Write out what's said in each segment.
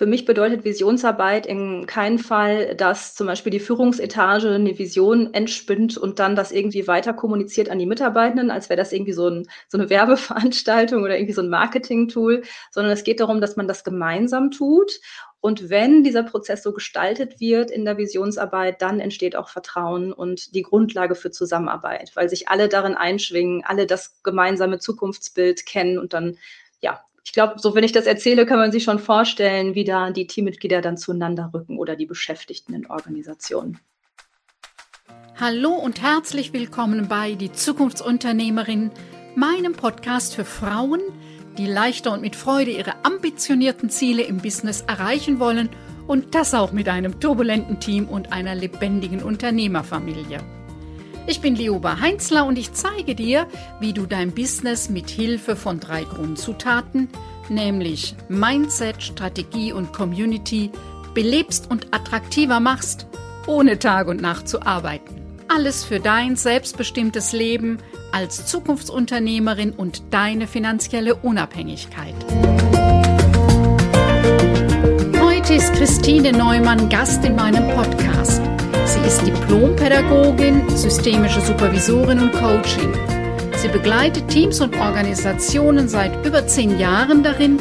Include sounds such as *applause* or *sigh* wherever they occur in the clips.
Für mich bedeutet Visionsarbeit in keinem Fall, dass zum Beispiel die Führungsetage eine Vision entspinnt und dann das irgendwie weiter kommuniziert an die Mitarbeitenden, als wäre das irgendwie so, ein, so eine Werbeveranstaltung oder irgendwie so ein Marketing-Tool, sondern es geht darum, dass man das gemeinsam tut. Und wenn dieser Prozess so gestaltet wird in der Visionsarbeit, dann entsteht auch Vertrauen und die Grundlage für Zusammenarbeit, weil sich alle darin einschwingen, alle das gemeinsame Zukunftsbild kennen und dann, ja, ich glaube, so wenn ich das erzähle, kann man sich schon vorstellen, wie da die Teammitglieder dann zueinander rücken oder die Beschäftigten in Organisationen. Hallo und herzlich willkommen bei Die Zukunftsunternehmerin, meinem Podcast für Frauen, die leichter und mit Freude ihre ambitionierten Ziele im Business erreichen wollen und das auch mit einem turbulenten Team und einer lebendigen Unternehmerfamilie. Ich bin Lioba Heinzler und ich zeige dir, wie du dein Business mit Hilfe von drei Grundzutaten, nämlich Mindset, Strategie und Community, belebst und attraktiver machst, ohne Tag und Nacht zu arbeiten. Alles für dein selbstbestimmtes Leben als Zukunftsunternehmerin und deine finanzielle Unabhängigkeit. Heute ist Christine Neumann Gast in meinem Podcast. Sie ist Diplompädagogin, systemische Supervisorin und Coaching. Sie begleitet Teams und Organisationen seit über zehn Jahren darin,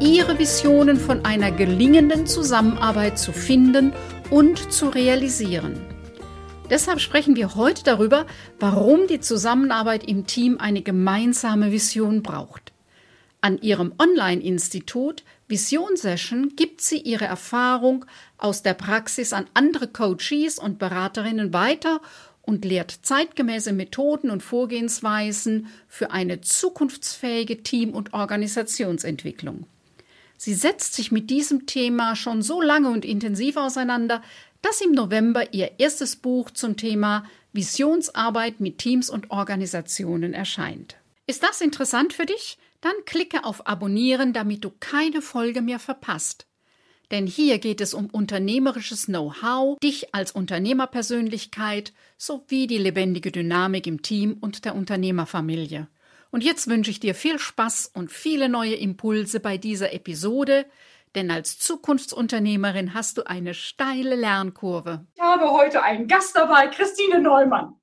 ihre Visionen von einer gelingenden Zusammenarbeit zu finden und zu realisieren. Deshalb sprechen wir heute darüber, warum die Zusammenarbeit im Team eine gemeinsame Vision braucht. An ihrem Online-Institut Vision Session gibt sie ihre Erfahrung aus der Praxis an andere Coaches und Beraterinnen weiter und lehrt zeitgemäße Methoden und Vorgehensweisen für eine zukunftsfähige Team- und Organisationsentwicklung. Sie setzt sich mit diesem Thema schon so lange und intensiv auseinander, dass im November ihr erstes Buch zum Thema Visionsarbeit mit Teams und Organisationen erscheint. Ist das interessant für dich? Dann klicke auf Abonnieren, damit du keine Folge mehr verpasst. Denn hier geht es um unternehmerisches Know-how, dich als Unternehmerpersönlichkeit sowie die lebendige Dynamik im Team und der Unternehmerfamilie. Und jetzt wünsche ich dir viel Spaß und viele neue Impulse bei dieser Episode, denn als Zukunftsunternehmerin hast du eine steile Lernkurve. Ich habe heute einen Gast dabei, Christine Neumann.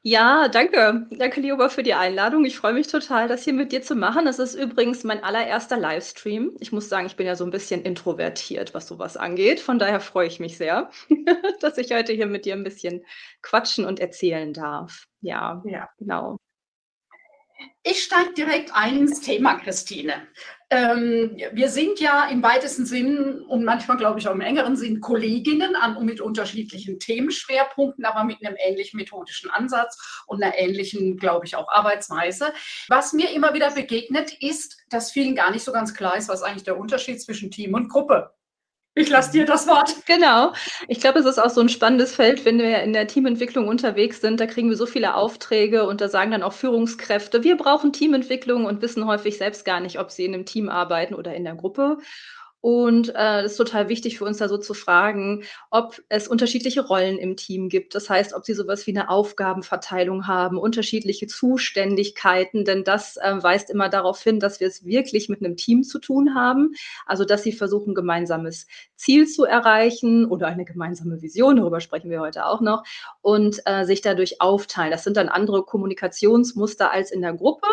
Ja, danke. Danke, Lioba, für die Einladung. Ich freue mich total, das hier mit dir zu machen. Das ist übrigens mein allererster Livestream. Ich muss sagen, ich bin ja so ein bisschen introvertiert, was sowas angeht. Von daher freue ich mich sehr, *laughs* dass ich heute hier mit dir ein bisschen quatschen und erzählen darf. Ja, ja. genau. Ich steige direkt ein ins Thema, Christine. Ähm, wir sind ja im weitesten Sinn und manchmal, glaube ich, auch im engeren Sinn Kolleginnen an, mit unterschiedlichen Themenschwerpunkten, aber mit einem ähnlichen methodischen Ansatz und einer ähnlichen, glaube ich, auch Arbeitsweise. Was mir immer wieder begegnet, ist, dass vielen gar nicht so ganz klar ist, was eigentlich der Unterschied zwischen Team und Gruppe ich lasse dir das Wort. Genau. Ich glaube, es ist auch so ein spannendes Feld, wenn wir in der Teamentwicklung unterwegs sind. Da kriegen wir so viele Aufträge und da sagen dann auch Führungskräfte, wir brauchen Teamentwicklung und wissen häufig selbst gar nicht, ob sie in einem Team arbeiten oder in der Gruppe. Und äh, ist total wichtig für uns da so zu fragen, ob es unterschiedliche Rollen im Team gibt. Das heißt, ob sie sowas wie eine Aufgabenverteilung haben, unterschiedliche Zuständigkeiten, denn das äh, weist immer darauf hin, dass wir es wirklich mit einem Team zu tun haben. Also, dass sie versuchen, gemeinsames Ziel zu erreichen oder eine gemeinsame Vision, darüber sprechen wir heute auch noch, und äh, sich dadurch aufteilen. Das sind dann andere Kommunikationsmuster als in der Gruppe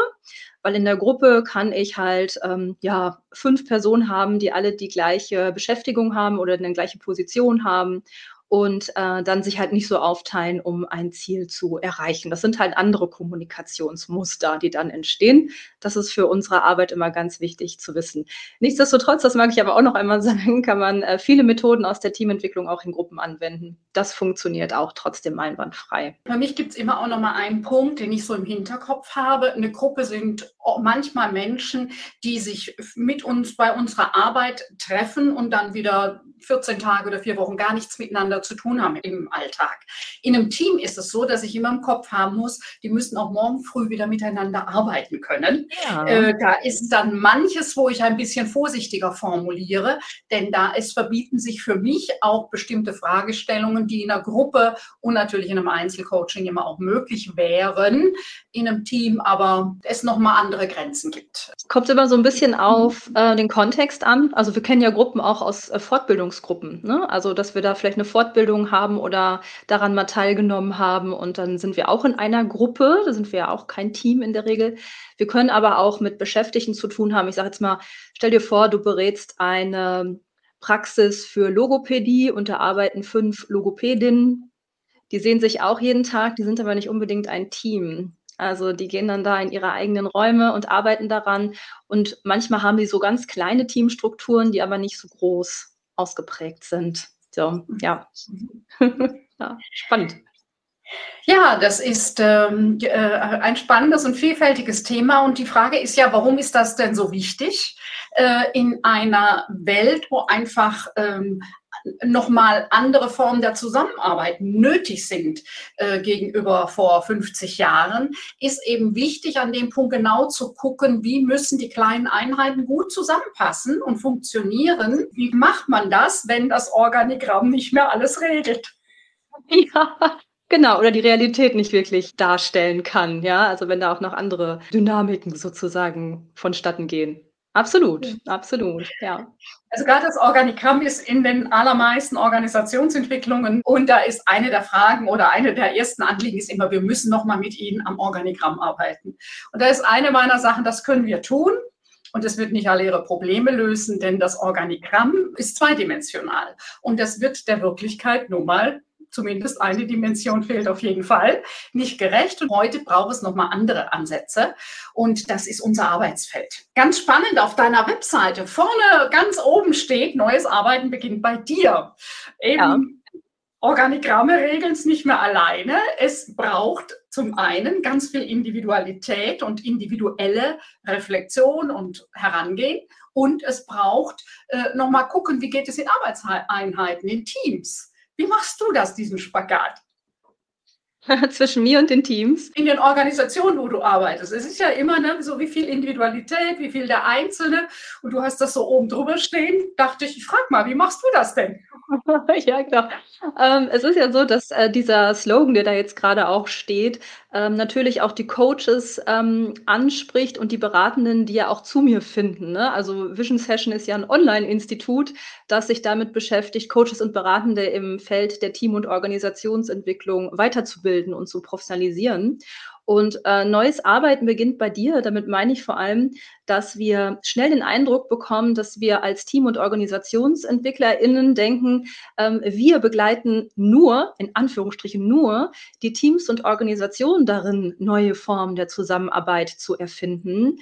weil in der Gruppe kann ich halt ähm, ja fünf Personen haben, die alle die gleiche Beschäftigung haben oder eine gleiche Position haben und äh, dann sich halt nicht so aufteilen, um ein Ziel zu erreichen. Das sind halt andere Kommunikationsmuster, die dann entstehen. Das ist für unsere Arbeit immer ganz wichtig zu wissen. Nichtsdestotrotz, das mag ich aber auch noch einmal *laughs* sagen, kann man äh, viele Methoden aus der Teamentwicklung auch in Gruppen anwenden. Das funktioniert auch trotzdem einwandfrei. Bei mich gibt es immer auch noch mal einen Punkt, den ich so im Hinterkopf habe. Eine Gruppe sind manchmal Menschen, die sich mit uns bei unserer Arbeit treffen und dann wieder 14 Tage oder vier Wochen gar nichts miteinander zu tun haben im Alltag. In einem Team ist es so, dass ich immer im Kopf haben muss, die müssen auch morgen früh wieder miteinander arbeiten können. Ja. Äh, da ist dann manches, wo ich ein bisschen vorsichtiger formuliere, denn da es verbieten sich für mich auch bestimmte Fragestellungen, die in einer Gruppe und natürlich in einem Einzelcoaching immer auch möglich wären, in einem Team, aber es nochmal andere Grenzen gibt. Kommt immer so ein bisschen auf äh, den Kontext an. Also wir kennen ja Gruppen auch aus äh, Fortbildungsgruppen. Ne? Also dass wir da vielleicht eine Fortbildung haben oder daran mal teilgenommen haben und dann sind wir auch in einer Gruppe. Da sind wir ja auch kein Team in der Regel. Wir können aber auch mit Beschäftigten zu tun haben. Ich sage jetzt mal, stell dir vor, du berätst eine Praxis für Logopädie und da arbeiten fünf Logopädinnen. Die sehen sich auch jeden Tag, die sind aber nicht unbedingt ein Team. Also die gehen dann da in ihre eigenen Räume und arbeiten daran. Und manchmal haben die so ganz kleine Teamstrukturen, die aber nicht so groß ausgeprägt sind. So, ja. *laughs* ja spannend. Ja, das ist ähm, äh, ein spannendes und vielfältiges Thema. Und die Frage ist ja, warum ist das denn so wichtig äh, in einer Welt, wo einfach ähm, nochmal andere Formen der Zusammenarbeit nötig sind äh, gegenüber vor 50 Jahren, ist eben wichtig, an dem Punkt genau zu gucken, wie müssen die kleinen Einheiten gut zusammenpassen und funktionieren. Wie macht man das, wenn das Organigramm nicht mehr alles regelt? Ja, Genau, oder die Realität nicht wirklich darstellen kann, ja. Also wenn da auch noch andere Dynamiken sozusagen vonstatten gehen. Absolut, absolut, ja. Also gerade das Organigramm ist in den allermeisten Organisationsentwicklungen und da ist eine der Fragen oder eine der ersten Anliegen ist immer, wir müssen nochmal mit Ihnen am Organigramm arbeiten. Und da ist eine meiner Sachen, das können wir tun. Und es wird nicht alle ihre Probleme lösen, denn das Organigramm ist zweidimensional. Und das wird der Wirklichkeit nun mal zumindest eine Dimension fehlt auf jeden Fall, nicht gerecht. Und heute braucht es nochmal andere Ansätze. Und das ist unser Arbeitsfeld. Ganz spannend auf deiner Webseite. Vorne ganz oben steht, neues Arbeiten beginnt bei dir. Eben ja. Organigramme regeln es nicht mehr alleine. Es braucht zum einen ganz viel Individualität und individuelle Reflexion und Herangehen. Und es braucht äh, nochmal gucken, wie geht es in Arbeitseinheiten, in Teams. Wie machst du das, diesen Spagat? *laughs* Zwischen mir und den Teams? In den Organisationen, wo du arbeitest. Es ist ja immer ne, so, wie viel Individualität, wie viel der Einzelne. Und du hast das so oben drüber stehen. Dachte ich, ich frag mal, wie machst du das denn? *laughs* ja, genau. Ähm, es ist ja so, dass äh, dieser Slogan, der da jetzt gerade auch steht, ähm, natürlich auch die Coaches ähm, anspricht und die Beratenden, die ja auch zu mir finden. Ne? Also Vision Session ist ja ein Online-Institut, das sich damit beschäftigt, Coaches und Beratende im Feld der Team- und Organisationsentwicklung weiterzubilden und zu professionalisieren. Und äh, neues Arbeiten beginnt bei dir. Damit meine ich vor allem, dass wir schnell den Eindruck bekommen, dass wir als Team- und OrganisationsentwicklerInnen denken, ähm, wir begleiten nur, in Anführungsstrichen nur, die Teams und Organisationen darin, neue Formen der Zusammenarbeit zu erfinden.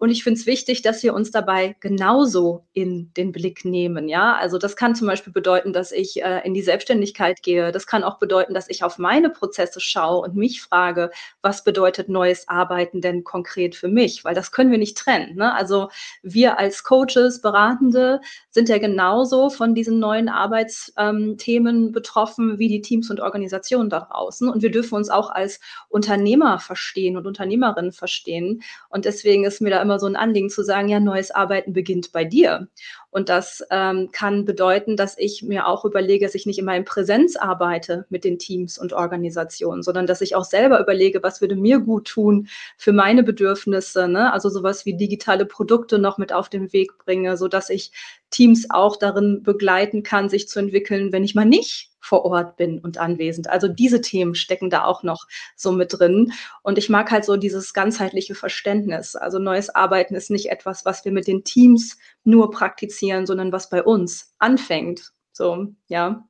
Und ich finde es wichtig, dass wir uns dabei genauso in den Blick nehmen. Ja, also das kann zum Beispiel bedeuten, dass ich äh, in die Selbstständigkeit gehe. Das kann auch bedeuten, dass ich auf meine Prozesse schaue und mich frage, was bedeutet neues Arbeiten denn konkret für mich? Weil das können wir nicht trennen. Ne? Also wir als Coaches, Beratende sind ja genauso von diesen neuen Arbeitsthemen ähm, betroffen wie die Teams und Organisationen da draußen. Und wir dürfen uns auch als Unternehmer verstehen und Unternehmerinnen verstehen. Und deswegen ist mir da immer immer so ein Anliegen zu sagen, ja, neues Arbeiten beginnt bei dir. Und das ähm, kann bedeuten, dass ich mir auch überlege, dass ich nicht immer in Präsenz arbeite mit den Teams und Organisationen, sondern dass ich auch selber überlege, was würde mir gut tun für meine Bedürfnisse. Ne? Also sowas wie digitale Produkte noch mit auf den Weg bringe, sodass ich Teams auch darin begleiten kann, sich zu entwickeln, wenn ich mal nicht vor Ort bin und anwesend. Also diese Themen stecken da auch noch so mit drin. Und ich mag halt so dieses ganzheitliche Verständnis. Also neues Arbeiten ist nicht etwas, was wir mit den Teams nur praktizieren, sondern was bei uns anfängt. So, ja.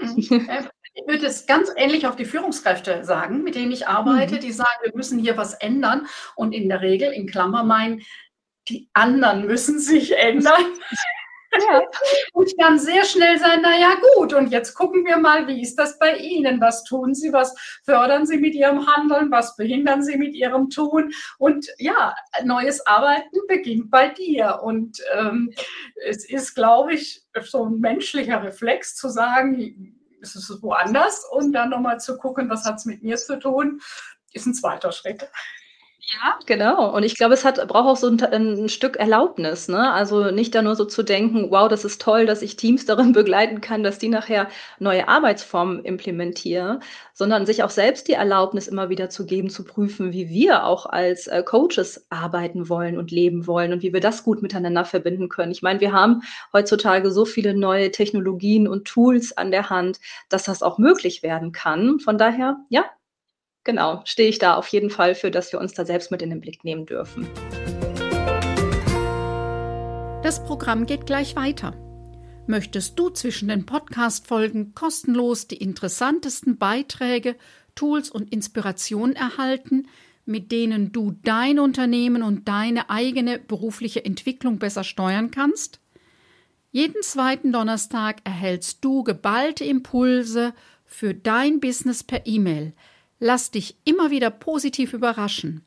Mhm. *laughs* Ich würde es ganz ähnlich auf die Führungskräfte sagen, mit denen ich arbeite, mhm. die sagen, wir müssen hier was ändern. Und in der Regel, in Klammer mein, die anderen müssen sich ändern. *laughs* Ja. Und dann sehr schnell sein, naja gut, und jetzt gucken wir mal, wie ist das bei Ihnen? Was tun Sie? Was fördern Sie mit Ihrem Handeln? Was behindern Sie mit Ihrem Tun? Und ja, neues Arbeiten beginnt bei dir. Und ähm, es ist, glaube ich, so ein menschlicher Reflex zu sagen, es ist woanders und dann nochmal zu gucken, was hat es mit mir zu tun, ist ein zweiter Schritt. Ja, genau. Und ich glaube, es hat, braucht auch so ein, ein, Stück Erlaubnis. Ne? Also nicht da nur so zu denken, wow, das ist toll, dass ich Teams *laughs* darin begleiten kann, dass die nachher neue Arbeitsformen implementieren, sondern sich auch selbst die Erlaubnis immer wieder zu geben, zu prüfen, wie wir auch als äh, Coaches arbeiten wollen und leben wollen und wie wir das gut miteinander verbinden können. Ich meine, wir haben heutzutage so viele neue Technologien und Tools an der Hand, dass das auch möglich werden kann. Von daher, ja, genau, stehe ich da auf jeden Fall für, dass wir uns da selbst mit in den Blick nehmen dürfen. Das Programm geht gleich weiter. Möchtest du zwischen den Podcast-Folgen kostenlos die interessantesten Beiträge, Tools und Inspirationen erhalten, mit denen du dein Unternehmen und deine eigene berufliche Entwicklung besser steuern kannst? Jeden zweiten Donnerstag erhältst du geballte Impulse für dein Business per E-Mail – Lass dich immer wieder positiv überraschen.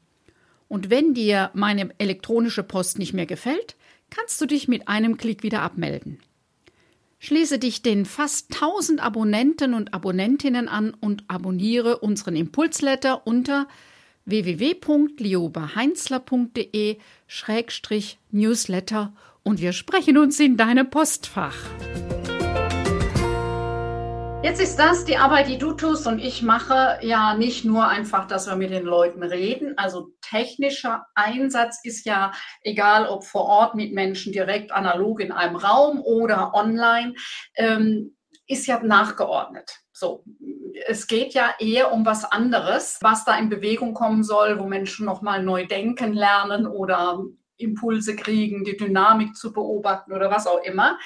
Und wenn dir meine elektronische Post nicht mehr gefällt, kannst du dich mit einem Klick wieder abmelden. Schließe dich den fast 1000 Abonnenten und Abonnentinnen an und abonniere unseren Impulsletter unter www.liobaheinzler.de-newsletter und wir sprechen uns in deinem Postfach. Jetzt ist das die Arbeit, die du tust und ich mache ja nicht nur einfach, dass wir mit den Leuten reden. Also technischer Einsatz ist ja egal, ob vor Ort mit Menschen direkt analog in einem Raum oder online, ähm, ist ja nachgeordnet. So, es geht ja eher um was anderes, was da in Bewegung kommen soll, wo Menschen nochmal neu denken lernen oder Impulse kriegen, die Dynamik zu beobachten oder was auch immer.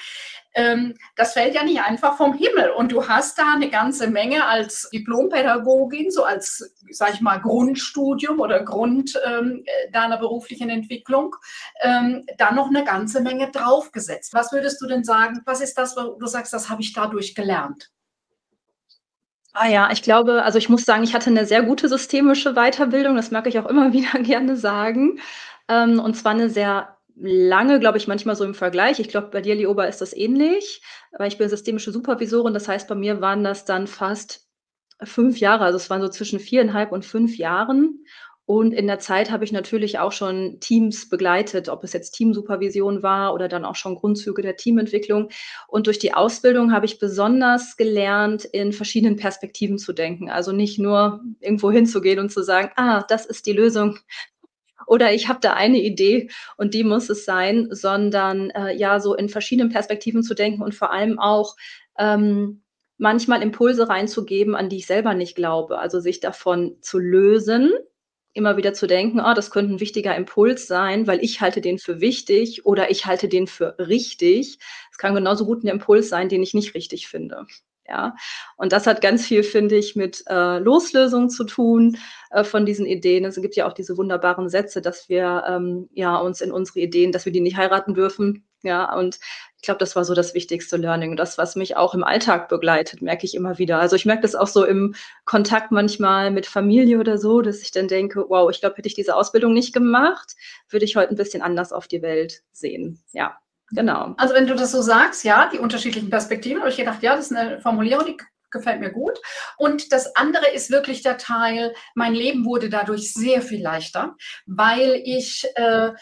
Ähm, das fällt ja nicht einfach vom Himmel. Und du hast da eine ganze Menge als Diplompädagogin, so als, sag ich mal, Grundstudium oder Grund ähm, deiner beruflichen Entwicklung, ähm, da noch eine ganze Menge draufgesetzt. Was würdest du denn sagen? Was ist das, wo du sagst, das habe ich dadurch gelernt? Ah ja, ich glaube, also ich muss sagen, ich hatte eine sehr gute systemische Weiterbildung, das mag ich auch immer *laughs* wieder gerne sagen. Ähm, und zwar eine sehr lange, glaube ich, manchmal so im Vergleich. Ich glaube, bei dir, Lioba, ist das ähnlich, weil ich bin systemische Supervisorin. Das heißt, bei mir waren das dann fast fünf Jahre. Also es waren so zwischen viereinhalb und fünf Jahren. Und in der Zeit habe ich natürlich auch schon Teams begleitet, ob es jetzt Teamsupervision war oder dann auch schon Grundzüge der Teamentwicklung. Und durch die Ausbildung habe ich besonders gelernt, in verschiedenen Perspektiven zu denken. Also nicht nur irgendwo hinzugehen und zu sagen, ah, das ist die Lösung oder ich habe da eine Idee und die muss es sein, sondern äh, ja, so in verschiedenen Perspektiven zu denken und vor allem auch ähm, manchmal Impulse reinzugeben, an die ich selber nicht glaube. Also sich davon zu lösen, immer wieder zu denken, oh, das könnte ein wichtiger Impuls sein, weil ich halte den für wichtig oder ich halte den für richtig. Es kann genauso gut ein Impuls sein, den ich nicht richtig finde. Ja, und das hat ganz viel, finde ich, mit äh, Loslösung zu tun äh, von diesen Ideen. Es gibt ja auch diese wunderbaren Sätze, dass wir ähm, ja uns in unsere Ideen, dass wir die nicht heiraten dürfen. Ja, und ich glaube, das war so das wichtigste Learning. Das, was mich auch im Alltag begleitet, merke ich immer wieder. Also ich merke das auch so im Kontakt manchmal mit Familie oder so, dass ich dann denke, wow, ich glaube, hätte ich diese Ausbildung nicht gemacht, würde ich heute ein bisschen anders auf die Welt sehen. Ja. Genau. Also wenn du das so sagst, ja, die unterschiedlichen Perspektiven, habe ich gedacht, ja, das ist eine Formulierung, die gefällt mir gut. Und das andere ist wirklich der Teil, mein Leben wurde dadurch sehr viel leichter, weil ich, äh,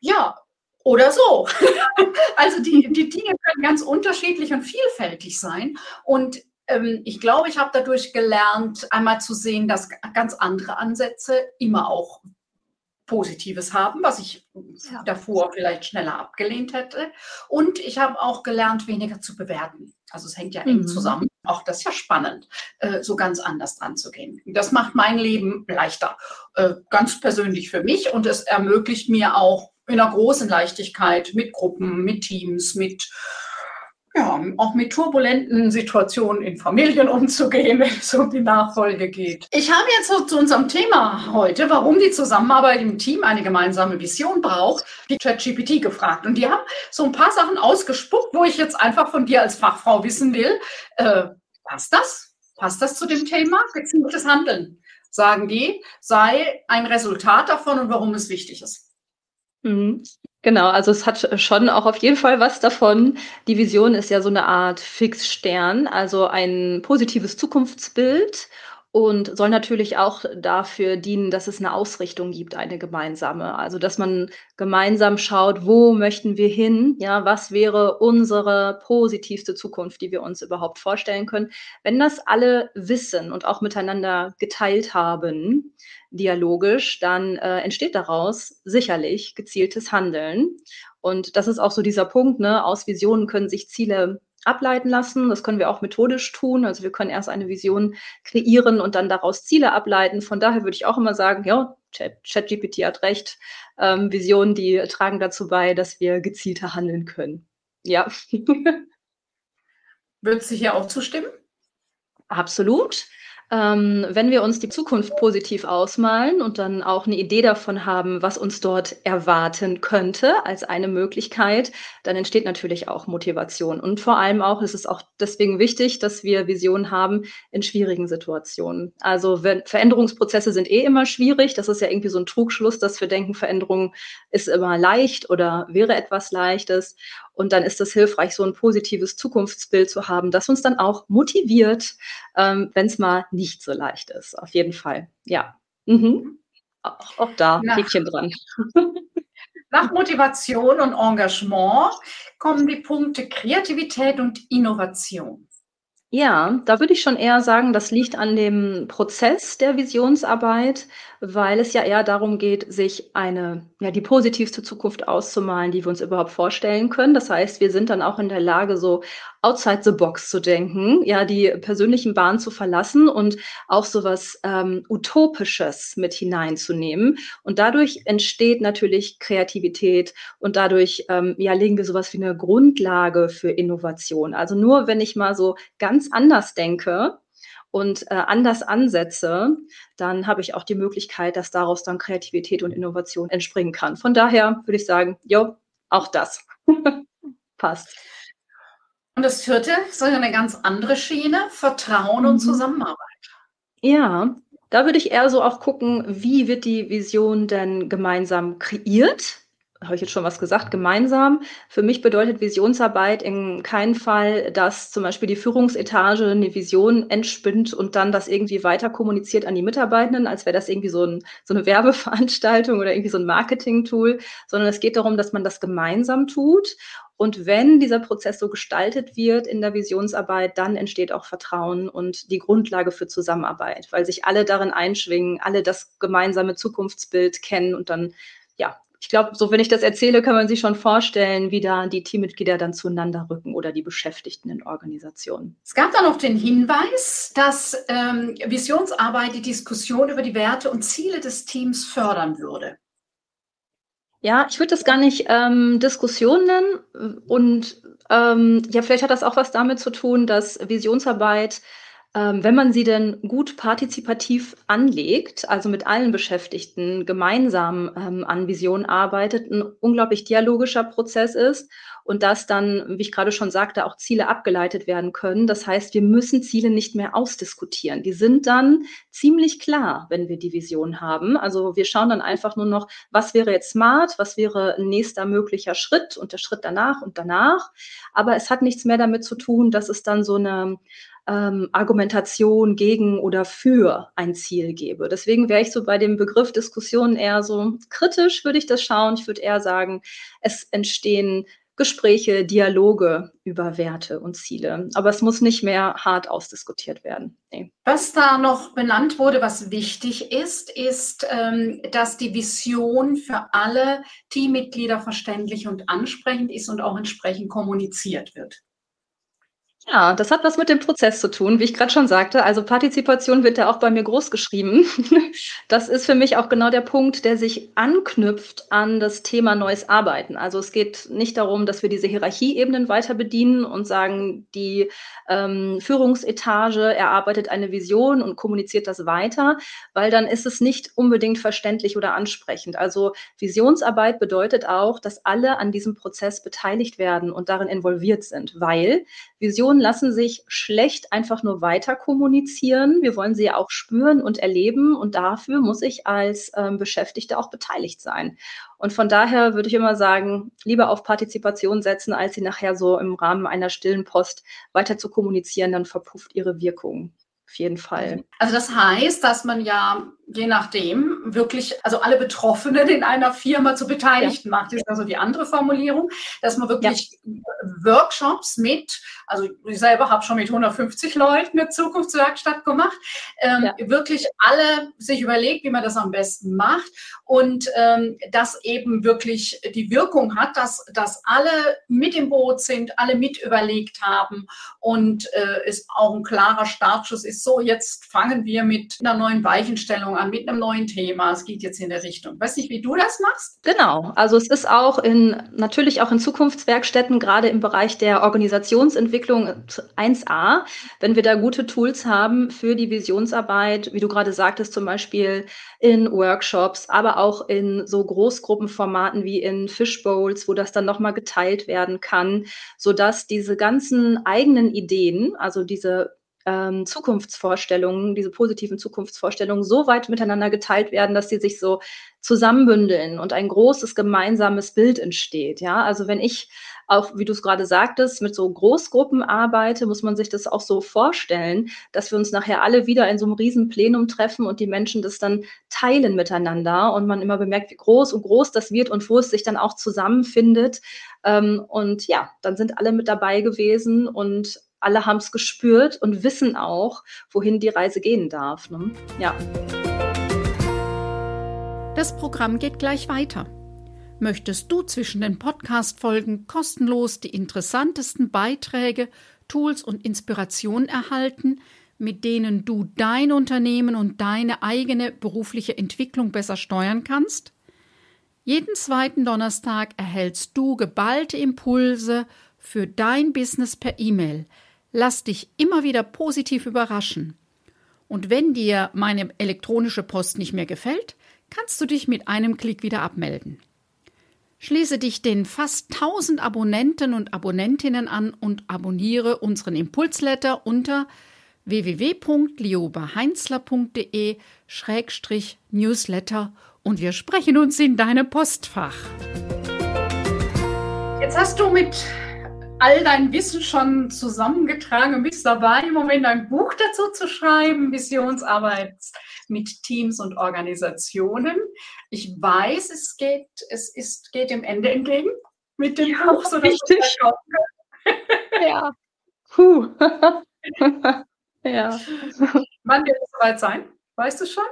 ja, oder so. *laughs* also die, die Dinge können ganz unterschiedlich und vielfältig sein. Und ähm, ich glaube, ich habe dadurch gelernt, einmal zu sehen, dass ganz andere Ansätze immer auch Positives haben, was ich ja. davor vielleicht schneller abgelehnt hätte. Und ich habe auch gelernt, weniger zu bewerten. Also es hängt ja eng mhm. zusammen. Auch das ist ja spannend, äh, so ganz anders dran zu gehen. Das macht mein Leben leichter, äh, ganz persönlich für mich. Und es ermöglicht mir auch in einer großen Leichtigkeit mit Gruppen, mit Teams, mit ja, auch mit turbulenten Situationen in Familien umzugehen, *laughs* wenn es um die Nachfolge geht. Ich habe jetzt so zu unserem Thema heute, warum die Zusammenarbeit im Team eine gemeinsame Vision braucht, die ChatGPT gefragt. Und die haben so ein paar Sachen ausgespuckt, wo ich jetzt einfach von dir als Fachfrau wissen will, äh, passt das? Passt das zu dem Thema? Gezieltes Handeln, sagen die, sei ein Resultat davon und warum es wichtig ist. Mhm. Genau, also es hat schon auch auf jeden Fall was davon. Die Vision ist ja so eine Art Fixstern, also ein positives Zukunftsbild und soll natürlich auch dafür dienen, dass es eine Ausrichtung gibt, eine gemeinsame. Also, dass man gemeinsam schaut, wo möchten wir hin? Ja, was wäre unsere positivste Zukunft, die wir uns überhaupt vorstellen können? Wenn das alle wissen und auch miteinander geteilt haben, dialogisch, dann äh, entsteht daraus sicherlich gezieltes Handeln. Und das ist auch so dieser Punkt, ne? Aus Visionen können sich Ziele ableiten lassen. Das können wir auch methodisch tun. Also wir können erst eine Vision kreieren und dann daraus Ziele ableiten. Von daher würde ich auch immer sagen, ja, ChatGPT hat recht. Ähm, Visionen, die tragen dazu bei, dass wir gezielter handeln können. Ja. *laughs* Würdest du hier auch zustimmen? Absolut. Ähm, wenn wir uns die Zukunft positiv ausmalen und dann auch eine Idee davon haben, was uns dort erwarten könnte als eine Möglichkeit, dann entsteht natürlich auch Motivation. Und vor allem auch ist es auch deswegen wichtig, dass wir Visionen haben in schwierigen Situationen. Also wenn, Veränderungsprozesse sind eh immer schwierig. Das ist ja irgendwie so ein Trugschluss, dass wir denken, Veränderung ist immer leicht oder wäre etwas Leichtes. Und dann ist es hilfreich, so ein positives Zukunftsbild zu haben, das uns dann auch motiviert, ähm, wenn es mal nicht so leicht ist. Auf jeden Fall. Ja. Mhm. Auch, auch da, Nach, Häkchen dran. *laughs* Nach Motivation und Engagement kommen die Punkte Kreativität und Innovation. Ja, da würde ich schon eher sagen, das liegt an dem Prozess der Visionsarbeit, weil es ja eher darum geht, sich eine, ja, die positivste Zukunft auszumalen, die wir uns überhaupt vorstellen können. Das heißt, wir sind dann auch in der Lage, so outside the box zu denken, ja, die persönlichen Bahnen zu verlassen und auch so was ähm, Utopisches mit hineinzunehmen. Und dadurch entsteht natürlich Kreativität und dadurch, ähm, ja, legen wir sowas wie eine Grundlage für Innovation. Also nur wenn ich mal so ganz anders denke, und äh, anders ansetze, dann habe ich auch die Möglichkeit, dass daraus dann Kreativität und Innovation entspringen kann. Von daher würde ich sagen, jo, auch das *laughs* passt. Und das vierte ist eine ganz andere Schiene, Vertrauen mhm. und Zusammenarbeit. Ja, da würde ich eher so auch gucken, wie wird die Vision denn gemeinsam kreiert? Habe ich jetzt schon was gesagt, gemeinsam. Für mich bedeutet Visionsarbeit in keinem Fall, dass zum Beispiel die Führungsetage eine Vision entspinnt und dann das irgendwie weiter kommuniziert an die Mitarbeitenden, als wäre das irgendwie so, ein, so eine *laughs* Werbeveranstaltung oder irgendwie so ein Marketing-Tool, sondern es geht darum, dass man das gemeinsam tut. Und wenn dieser Prozess so gestaltet wird in der Visionsarbeit, dann entsteht auch Vertrauen und die Grundlage für Zusammenarbeit, weil sich alle darin einschwingen, alle das gemeinsame Zukunftsbild kennen und dann ja, ich glaube, so wenn ich das erzähle, kann man sich schon vorstellen, wie da die Teammitglieder dann zueinander rücken oder die Beschäftigten in Organisationen. Es gab dann noch den Hinweis, dass ähm, Visionsarbeit die Diskussion über die Werte und Ziele des Teams fördern würde. Ja, ich würde das gar nicht ähm, Diskussion nennen. Und ähm, ja, vielleicht hat das auch was damit zu tun, dass Visionsarbeit ähm, wenn man sie denn gut partizipativ anlegt, also mit allen Beschäftigten gemeinsam ähm, an Visionen arbeitet, ein unglaublich dialogischer Prozess ist und dass dann, wie ich gerade schon sagte, auch Ziele abgeleitet werden können. Das heißt, wir müssen Ziele nicht mehr ausdiskutieren. Die sind dann ziemlich klar, wenn wir die Vision haben. Also wir schauen dann einfach nur noch, was wäre jetzt smart, was wäre ein nächster möglicher Schritt und der Schritt danach und danach. Aber es hat nichts mehr damit zu tun, dass es dann so eine ähm, Argumentation gegen oder für ein Ziel gebe. Deswegen wäre ich so bei dem Begriff Diskussion eher so kritisch, würde ich das schauen. Ich würde eher sagen, es entstehen Gespräche, Dialoge über Werte und Ziele. Aber es muss nicht mehr hart ausdiskutiert werden. Nee. Was da noch benannt wurde, was wichtig ist, ist, ähm, dass die Vision für alle Teammitglieder verständlich und ansprechend ist und auch entsprechend kommuniziert wird. Ja, das hat was mit dem Prozess zu tun, wie ich gerade schon sagte. Also Partizipation wird da auch bei mir groß geschrieben. *laughs* Das ist für mich auch genau der Punkt, der sich anknüpft an das Thema neues Arbeiten. Also es geht nicht darum, dass wir diese Hierarchieebenen weiter bedienen und sagen, die ähm, Führungsetage erarbeitet eine Vision und kommuniziert das weiter, weil dann ist es nicht unbedingt verständlich oder ansprechend. Also Visionsarbeit bedeutet auch, dass alle an diesem Prozess beteiligt werden und darin involviert sind, weil Visionen lassen sich schlecht einfach nur weiter kommunizieren. Wir wollen sie ja auch spüren und erleben und dafür muss ich als ähm, Beschäftigte auch beteiligt sein. Und von daher würde ich immer sagen, lieber auf Partizipation setzen, als sie nachher so im Rahmen einer stillen Post weiter zu kommunizieren, dann verpufft ihre Wirkung. Auf jeden Fall. Also das heißt, dass man ja je nachdem wirklich, also alle Betroffenen in einer Firma zu Beteiligten ja. macht. Das ist also die andere Formulierung, dass man wirklich ja. Workshops mit, also ich selber habe schon mit 150 Leuten eine Zukunftswerkstatt gemacht, ähm, ja. wirklich alle sich überlegt, wie man das am besten macht und ähm, das eben wirklich die Wirkung hat, dass, dass alle mit im Boot sind, alle mit überlegt haben und äh, es auch ein klarer Startschuss ist, so jetzt fangen wir mit einer neuen Weichenstellung an, mit einem neuen Thema. Es geht jetzt in der Richtung. Weiß nicht, wie du das machst? Genau. Also es ist auch in, natürlich auch in Zukunftswerkstätten, gerade im Bereich der Organisationsentwicklung 1a, wenn wir da gute Tools haben für die Visionsarbeit, wie du gerade sagtest, zum Beispiel in Workshops, aber auch in so Großgruppenformaten wie in Fishbowls, wo das dann nochmal geteilt werden kann, sodass diese ganzen eigenen Ideen, also diese ähm, Zukunftsvorstellungen, diese positiven Zukunftsvorstellungen so weit miteinander geteilt werden, dass sie sich so zusammenbündeln und ein großes gemeinsames Bild entsteht. Ja, also wenn ich auch, wie du es gerade sagtest, mit so Großgruppen arbeite, muss man sich das auch so vorstellen, dass wir uns nachher alle wieder in so einem riesen Plenum treffen und die Menschen das dann teilen miteinander und man immer bemerkt, wie groß und groß das wird und wo es sich dann auch zusammenfindet. Ähm, und ja, dann sind alle mit dabei gewesen und alle haben es gespürt und wissen auch, wohin die Reise gehen darf. Ne? Ja. Das Programm geht gleich weiter. Möchtest du zwischen den Podcast-Folgen kostenlos die interessantesten Beiträge, Tools und Inspirationen erhalten, mit denen du dein Unternehmen und deine eigene berufliche Entwicklung besser steuern kannst? Jeden zweiten Donnerstag erhältst du geballte Impulse für dein Business per E-Mail – Lass dich immer wieder positiv überraschen. Und wenn dir meine elektronische Post nicht mehr gefällt, kannst du dich mit einem Klick wieder abmelden. Schließe dich den fast 1000 Abonnenten und Abonnentinnen an und abonniere unseren Impulsletter unter www.liobeheinzler.de-newsletter und wir sprechen uns in deinem Postfach. Jetzt hast du mit all dein Wissen schon zusammengetragen und bist dabei, im Moment ein Buch dazu zu schreiben, Visionsarbeit mit Teams und Organisationen. Ich weiß, es geht, es ist, geht dem Ende entgegen mit dem ja, Buch, so richtig. *laughs* ja. Puh. *laughs* ja. Wann wird es soweit sein? Weißt du schon?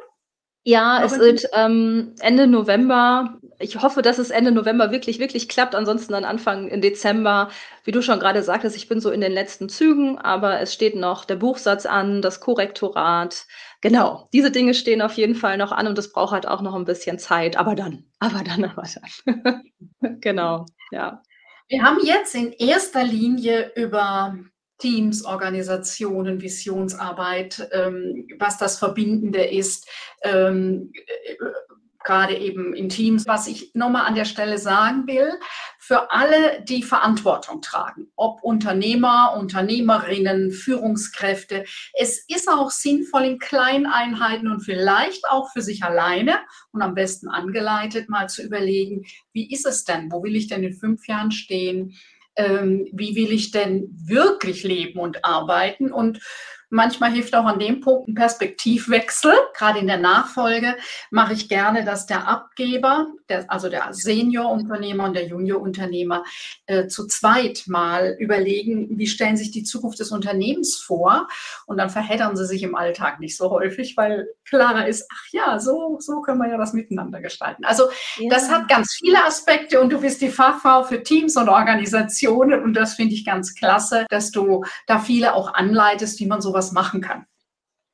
Ja, es wird ähm, Ende November. Ich hoffe, dass es Ende November wirklich, wirklich klappt. Ansonsten dann Anfang in Dezember. Wie du schon gerade sagtest, ich bin so in den letzten Zügen, aber es steht noch der Buchsatz an, das Korrektorat. Genau, diese Dinge stehen auf jeden Fall noch an und es braucht halt auch noch ein bisschen Zeit. Aber dann, aber dann, *laughs* aber dann. genau, ja. Wir haben jetzt in erster Linie über Teams, Organisationen, Visionsarbeit, ähm, was das Verbindende ist, ähm, äh, gerade eben in Teams. Was ich nochmal an der Stelle sagen will, für alle, die Verantwortung tragen, ob Unternehmer, Unternehmerinnen, Führungskräfte, es ist auch sinnvoll in Kleineinheiten und vielleicht auch für sich alleine und am besten angeleitet mal zu überlegen, wie ist es denn? Wo will ich denn in fünf Jahren stehen? Ähm, wie will ich denn wirklich leben und arbeiten? Und Manchmal hilft auch an dem Punkt ein Perspektivwechsel. Gerade in der Nachfolge mache ich gerne, dass der Abgeber, der, also der Seniorunternehmer und der Juniorunternehmer äh, zu zweit mal überlegen, wie stellen sich die Zukunft des Unternehmens vor. Und dann verheddern sie sich im Alltag nicht so häufig, weil klarer ist, ach ja, so, so können wir ja das miteinander gestalten. Also ja. das hat ganz viele Aspekte und du bist die Fachfrau für Teams und Organisationen und das finde ich ganz klasse, dass du da viele auch anleitest, wie man sowas was machen kann.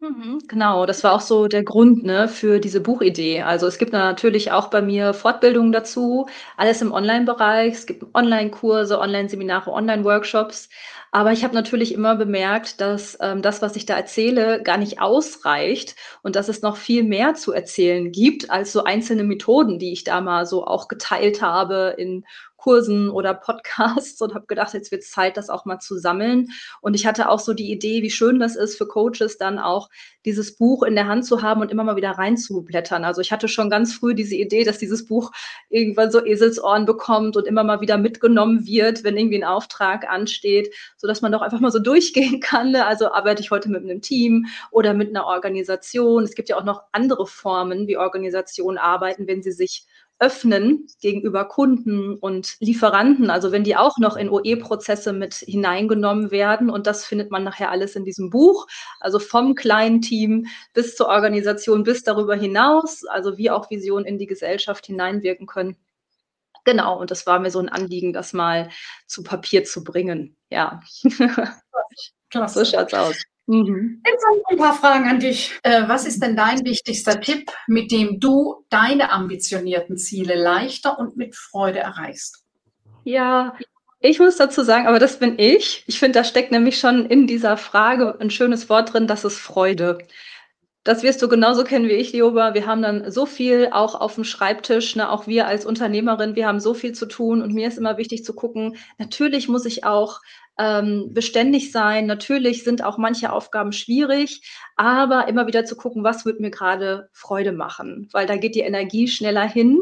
Mhm, genau, das war auch so der Grund ne, für diese Buchidee. Also es gibt natürlich auch bei mir Fortbildungen dazu, alles im Online-Bereich. Es gibt Online-Kurse, Online-Seminare, Online-Workshops. Aber ich habe natürlich immer bemerkt, dass ähm, das, was ich da erzähle, gar nicht ausreicht und dass es noch viel mehr zu erzählen gibt als so einzelne Methoden, die ich da mal so auch geteilt habe in Kursen oder Podcasts und habe gedacht, jetzt wird es Zeit, das auch mal zu sammeln. Und ich hatte auch so die Idee, wie schön das ist für Coaches dann auch dieses Buch in der Hand zu haben und immer mal wieder reinzublättern. Also ich hatte schon ganz früh diese Idee, dass dieses Buch irgendwann so Eselsohren bekommt und immer mal wieder mitgenommen wird, wenn irgendwie ein Auftrag ansteht, sodass man doch einfach mal so *laughs* durchgehen kann. Ne? Also arbeite ich heute mit einem Team oder mit einer Organisation. Es gibt ja auch noch andere Formen, wie Organisationen arbeiten, wenn sie sich öffnen gegenüber Kunden und Lieferanten, also wenn die auch noch in OE-Prozesse mit hineingenommen werden. Und das findet man nachher alles in diesem Buch, also vom kleinen Team bis zur Organisation, bis darüber hinaus, also wie auch Visionen in die Gesellschaft hineinwirken können. Genau, und das war mir so ein Anliegen, das mal zu Papier zu bringen. Ja. *laughs* Klasse. So schaut's aus. Mhm. Jetzt ich ein paar Fragen an dich. Äh, was ist denn dein wichtigster Tipp, mit dem du deine ambitionierten Ziele leichter und mit Freude erreichst? Ja, ich muss dazu sagen, aber das bin ich. Ich finde, da steckt nämlich schon in dieser Frage ein schönes Wort drin, das ist Freude. Das wirst du genauso kennen wie ich, Lioba. Wir haben dann so viel auch auf dem Schreibtisch, ne? auch wir als Unternehmerin, wir haben so viel zu tun und mir ist immer wichtig zu gucken, natürlich muss ich auch ähm, beständig sein. Natürlich sind auch manche Aufgaben schwierig, aber immer wieder zu gucken, was wird mir gerade Freude machen, weil da geht die Energie schneller hin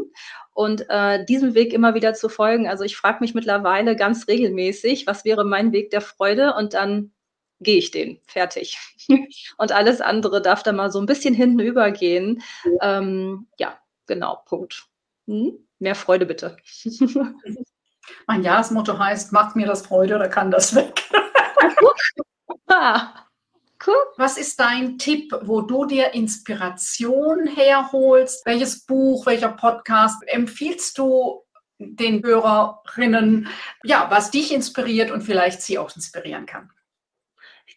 und äh, diesem Weg immer wieder zu folgen. Also ich frage mich mittlerweile ganz regelmäßig, was wäre mein Weg der Freude und dann gehe ich den, fertig. *laughs* und alles andere darf da mal so ein bisschen hinten übergehen. Ähm, ja, genau, Punkt. Hm? Mehr Freude bitte. *laughs* Mein Jahresmotto heißt, macht mir das Freude oder kann das weg? Was ist dein Tipp, wo du dir Inspiration herholst? Welches Buch, welcher Podcast empfiehlst du den Hörerinnen, ja, was dich inspiriert und vielleicht sie auch inspirieren kann?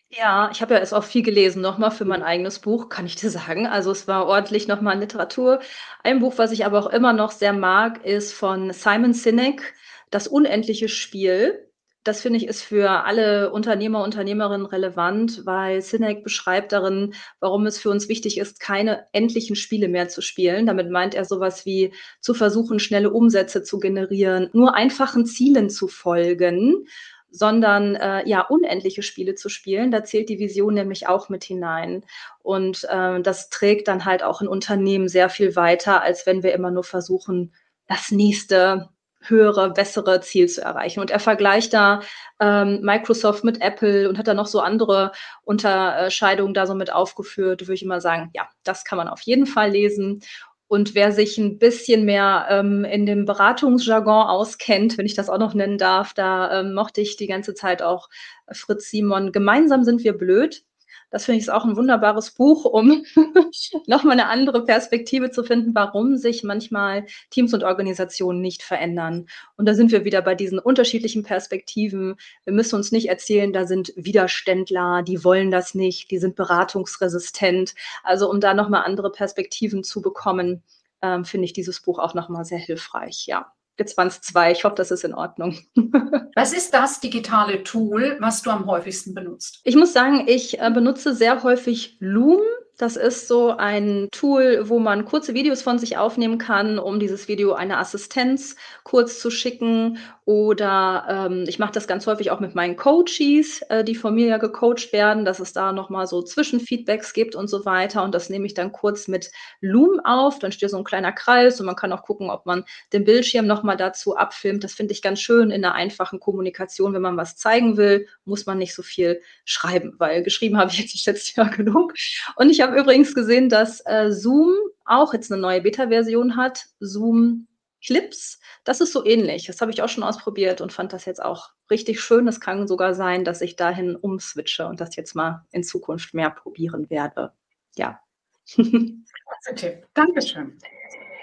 Ja, ich habe ja erst auch viel gelesen, nochmal für mein eigenes Buch, kann ich dir sagen. Also es war ordentlich nochmal Literatur. Ein Buch, was ich aber auch immer noch sehr mag, ist von Simon Sinek, das unendliche Spiel, das finde ich ist für alle Unternehmer, Unternehmerinnen relevant, weil Sinek beschreibt darin, warum es für uns wichtig ist, keine endlichen Spiele mehr zu spielen. Damit meint er sowas wie zu versuchen, schnelle Umsätze zu generieren, nur einfachen Zielen zu folgen, sondern äh, ja unendliche Spiele zu spielen. Da zählt die Vision nämlich auch mit hinein. Und äh, das trägt dann halt auch ein Unternehmen sehr viel weiter, als wenn wir immer nur versuchen, das nächste höhere, bessere Ziel zu erreichen. Und er vergleicht da ähm, Microsoft mit Apple und hat da noch so andere Unterscheidungen da so mit aufgeführt, würde ich immer sagen, ja, das kann man auf jeden Fall lesen. Und wer sich ein bisschen mehr ähm, in dem Beratungsjargon auskennt, wenn ich das auch noch nennen darf, da ähm, mochte ich die ganze Zeit auch Fritz Simon. Gemeinsam sind wir blöd. Das finde ich auch ein wunderbares Buch, um *laughs* nochmal eine andere Perspektive zu finden, warum sich manchmal Teams und Organisationen nicht verändern. Und da sind wir wieder bei diesen unterschiedlichen Perspektiven. Wir müssen uns nicht erzählen, da sind Widerständler, die wollen das nicht, die sind beratungsresistent. Also um da nochmal andere Perspektiven zu bekommen, ähm, finde ich dieses Buch auch nochmal sehr hilfreich, ja. Jetzt waren es zwei. Ich hoffe, das ist in Ordnung. *laughs* was ist das digitale Tool, was du am häufigsten benutzt? Ich muss sagen, ich äh, benutze sehr häufig Loom. Das ist so ein Tool, wo man kurze Videos von sich aufnehmen kann, um dieses Video einer Assistenz kurz zu schicken. Oder ähm, ich mache das ganz häufig auch mit meinen Coaches, äh, die von mir ja gecoacht werden, dass es da nochmal so Zwischenfeedbacks gibt und so weiter. Und das nehme ich dann kurz mit Loom auf. Dann steht so ein kleiner Kreis und man kann auch gucken, ob man den Bildschirm nochmal dazu abfilmt. Das finde ich ganz schön in einer einfachen Kommunikation, wenn man was zeigen will muss man nicht so viel schreiben, weil geschrieben *laughs* habe ich jetzt letztes Jahr genug. Und ich übrigens gesehen, dass äh, Zoom auch jetzt eine neue Beta-Version hat. Zoom Clips, das ist so ähnlich. Das habe ich auch schon ausprobiert und fand das jetzt auch richtig schön. Es kann sogar sein, dass ich dahin umswitche und das jetzt mal in Zukunft mehr probieren werde. Ja. Klasse Tipp. Dankeschön.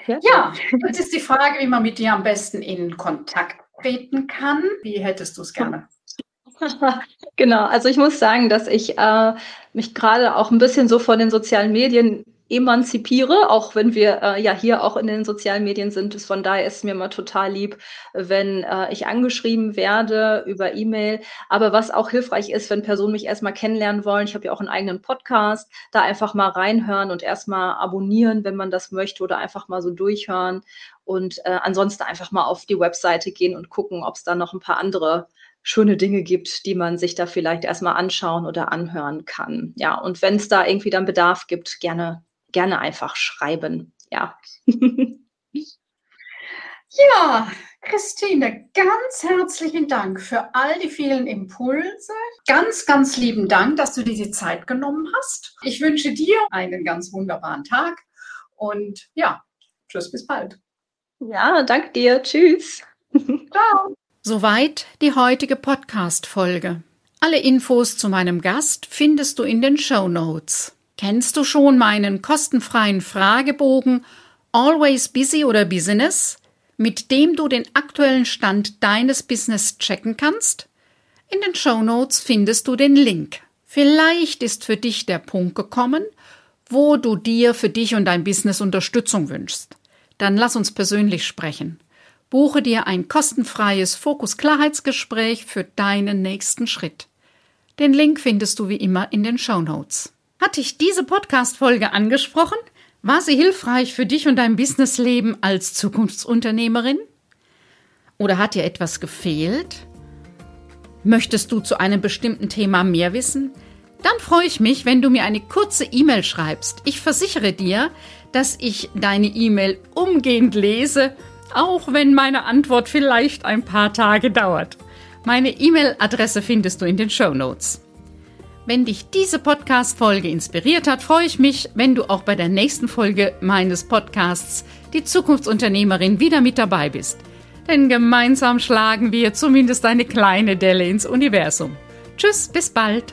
Ja, ja, jetzt ist die Frage, wie man mit dir am besten in Kontakt treten kann. Wie hättest du es gerne? *laughs* genau, also ich muss sagen, dass ich äh, mich gerade auch ein bisschen so von den sozialen Medien emanzipiere, auch wenn wir äh, ja hier auch in den sozialen Medien sind. Von daher ist es mir immer total lieb, wenn äh, ich angeschrieben werde über E-Mail. Aber was auch hilfreich ist, wenn Personen mich erstmal kennenlernen wollen, ich habe ja auch einen eigenen Podcast, da einfach mal reinhören und erstmal abonnieren, wenn man das möchte, oder einfach mal so durchhören. Und äh, ansonsten einfach mal auf die Webseite gehen und gucken, ob es da noch ein paar andere schöne Dinge gibt, die man sich da vielleicht erstmal anschauen oder anhören kann. Ja, und wenn es da irgendwie dann Bedarf gibt, gerne gerne einfach schreiben. Ja. *laughs* ja, Christine, ganz herzlichen Dank für all die vielen Impulse. Ganz, ganz lieben Dank, dass du dir die Zeit genommen hast. Ich wünsche dir einen ganz wunderbaren Tag und ja, tschüss, bis bald. Ja, danke dir. Tschüss. Ciao. Soweit die heutige Podcast-Folge. Alle Infos zu meinem Gast findest du in den Show Notes. Kennst du schon meinen kostenfreien Fragebogen Always Busy oder Business, mit dem du den aktuellen Stand deines Business checken kannst? In den Show Notes findest du den Link. Vielleicht ist für dich der Punkt gekommen, wo du dir für dich und dein Business Unterstützung wünschst. Dann lass uns persönlich sprechen. Buche dir ein kostenfreies Fokus-Klarheitsgespräch für deinen nächsten Schritt. Den Link findest du wie immer in den Show Notes. Hat dich diese Podcast-Folge angesprochen? War sie hilfreich für dich und dein Businessleben als Zukunftsunternehmerin? Oder hat dir etwas gefehlt? Möchtest du zu einem bestimmten Thema mehr wissen? Dann freue ich mich, wenn du mir eine kurze E-Mail schreibst. Ich versichere dir, dass ich deine E-Mail umgehend lese, auch wenn meine Antwort vielleicht ein paar Tage dauert. Meine E-Mail-Adresse findest du in den Show Notes. Wenn dich diese Podcast-Folge inspiriert hat, freue ich mich, wenn du auch bei der nächsten Folge meines Podcasts Die Zukunftsunternehmerin wieder mit dabei bist. Denn gemeinsam schlagen wir zumindest eine kleine Delle ins Universum. Tschüss, bis bald.